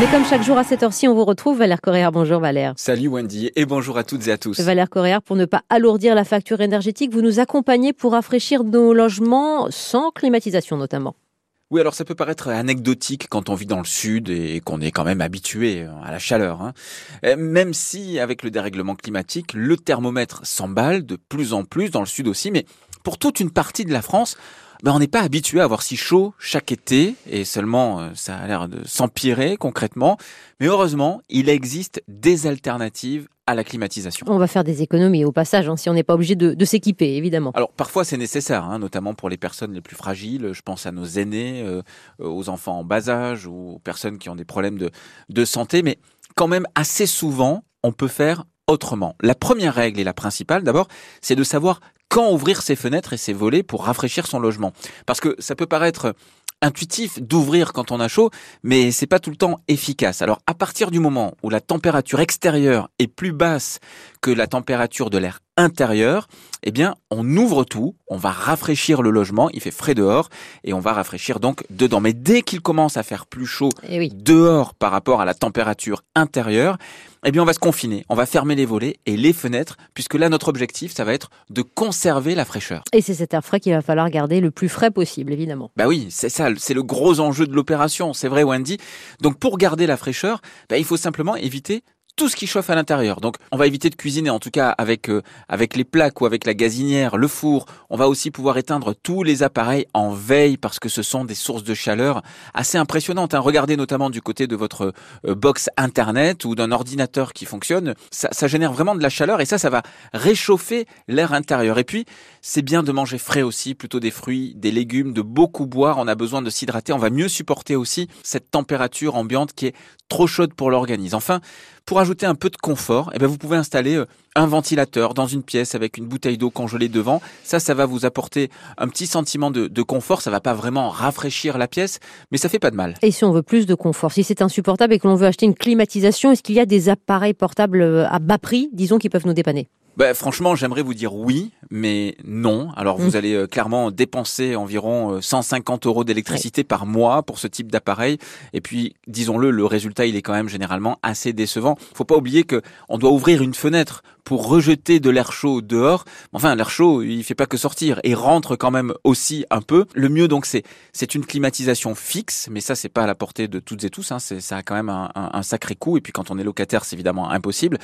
Mais comme chaque jour à cette heure-ci, on vous retrouve Valère Correa. Bonjour Valère. Salut Wendy et bonjour à toutes et à tous. Valère Correa, pour ne pas alourdir la facture énergétique, vous nous accompagnez pour rafraîchir nos logements sans climatisation notamment. Oui, alors ça peut paraître anecdotique quand on vit dans le sud et qu'on est quand même habitué à la chaleur. Hein. Euh, même si, avec le dérèglement climatique, le thermomètre s'emballe de plus en plus dans le sud aussi, mais pour toute une partie de la France, ben, on n'est pas habitué à avoir si chaud chaque été et seulement euh, ça a l'air de s'empirer concrètement. Mais heureusement, il existe des alternatives à la climatisation. On va faire des économies au passage, hein, si on n'est pas obligé de, s'équiper, évidemment. Alors parfois c'est nécessaire, hein, notamment pour les personnes les plus fragiles. Je pense à nos aînés, euh, aux enfants en bas âge ou aux personnes qui ont des problèmes de, de santé. Mais quand même assez souvent, on peut faire autrement. La première règle et la principale, d'abord, c'est de savoir quand ouvrir ses fenêtres et ses volets pour rafraîchir son logement. Parce que ça peut paraître intuitif d'ouvrir quand on a chaud, mais c'est pas tout le temps efficace. Alors à partir du moment où la température extérieure est plus basse que la température de l'air intérieur, eh bien, on ouvre tout, on va rafraîchir le logement, il fait frais dehors, et on va rafraîchir donc dedans. Mais dès qu'il commence à faire plus chaud eh dehors par rapport à la température intérieure, eh bien, on va se confiner, on va fermer les volets et les fenêtres, puisque là, notre objectif, ça va être de conserver la fraîcheur. Et c'est cet air frais qu'il va falloir garder le plus frais possible, évidemment. Bah oui, c'est ça, c'est le gros enjeu de l'opération, c'est vrai, Wendy. Donc, pour garder la fraîcheur, bah, il faut simplement éviter tout ce qui chauffe à l'intérieur. Donc on va éviter de cuisiner en tout cas avec euh, avec les plaques ou avec la gazinière, le four. On va aussi pouvoir éteindre tous les appareils en veille parce que ce sont des sources de chaleur assez impressionnantes. Hein. Regardez notamment du côté de votre euh, box internet ou d'un ordinateur qui fonctionne, ça, ça génère vraiment de la chaleur et ça ça va réchauffer l'air intérieur. Et puis c'est bien de manger frais aussi, plutôt des fruits, des légumes, de beaucoup boire. On a besoin de s'hydrater. On va mieux supporter aussi cette température ambiante qui est trop chaude pour l'organisme. Enfin, pour ajouter un peu de confort, eh bien vous pouvez installer euh, un ventilateur dans une pièce avec une bouteille d'eau congelée devant. Ça, ça va vous apporter un petit sentiment de, confort. Ça va pas vraiment rafraîchir la pièce, mais ça fait pas de mal. Et si on veut plus de confort, si c'est insupportable et que l'on veut acheter une climatisation, est-ce qu'il y a des appareils portables euh, à bas prix, disons, qui peuvent nous dépanner? Bah, franchement, j'aimerais vous dire oui, mais non. Alors, vous mmh. allez euh, clairement dépenser environ 150 euros d'électricité par mois pour ce type d'appareil. Et puis, disons-le, le résultat, il est quand même généralement assez décevant. Faut pas oublier que on doit ouvrir une fenêtre pour rejeter de l'air chaud dehors. Enfin, l'air chaud, il fait pas que sortir et rentre quand même aussi un peu. Le mieux donc, c'est c'est une climatisation fixe, mais ça c'est pas à la portée de toutes et tous. Hein. Ça a quand même un, un, sacré coût et puis quand on est locataire, c'est évidemment impossible.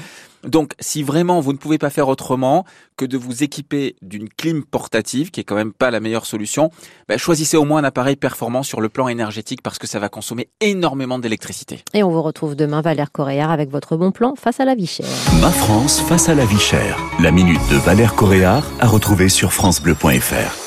Donc, si vraiment vous ne pouvez pas faire autrement que de vous équiper d'une clim portative, qui est quand même pas la meilleure solution, bah, choisissez au moins un appareil performant sur le plan énergétique parce que ça va consommer énormément d'électricité. Et on vous retrouve demain, Valère Coréard, avec votre bon plan face à la vie chère. Ma France face à la vie chère. La minute de Valère Coréard à retrouver sur FranceBleu.fr.